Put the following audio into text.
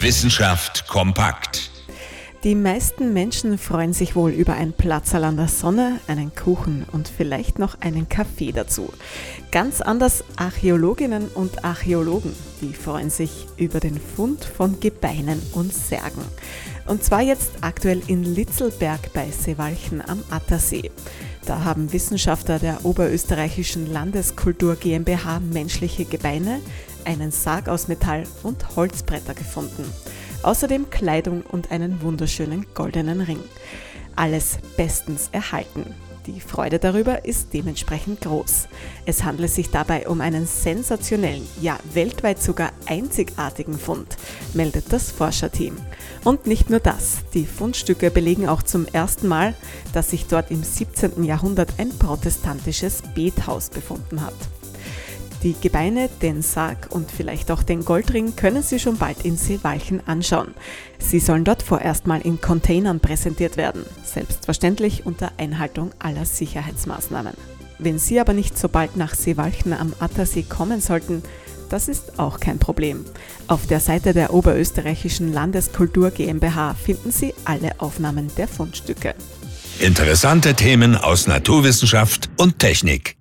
Wissenschaft kompakt. Die meisten Menschen freuen sich wohl über ein Platzerl an der Sonne, einen Kuchen und vielleicht noch einen Kaffee dazu. Ganz anders Archäologinnen und Archäologen, die freuen sich über den Fund von Gebeinen und Särgen. Und zwar jetzt aktuell in Litzelberg bei Seewalchen am Attersee. Da haben Wissenschaftler der Oberösterreichischen Landeskultur GmbH menschliche Gebeine, einen Sarg aus Metall und Holzbretter gefunden. Außerdem Kleidung und einen wunderschönen goldenen Ring. Alles bestens erhalten. Die Freude darüber ist dementsprechend groß. Es handelt sich dabei um einen sensationellen, ja weltweit sogar einzigartigen Fund, meldet das Forscherteam. Und nicht nur das, die Fundstücke belegen auch zum ersten Mal, dass sich dort im 17. Jahrhundert ein protestantisches Bethaus befunden hat. Die Gebeine, den Sarg und vielleicht auch den Goldring können Sie schon bald in Seewalchen anschauen. Sie sollen dort vorerst mal in Containern präsentiert werden, selbstverständlich unter Einhaltung aller Sicherheitsmaßnahmen. Wenn Sie aber nicht so bald nach Seewalchen am Attersee kommen sollten, das ist auch kein Problem. Auf der Seite der Oberösterreichischen Landeskultur GmbH finden Sie alle Aufnahmen der Fundstücke. Interessante Themen aus Naturwissenschaft und Technik.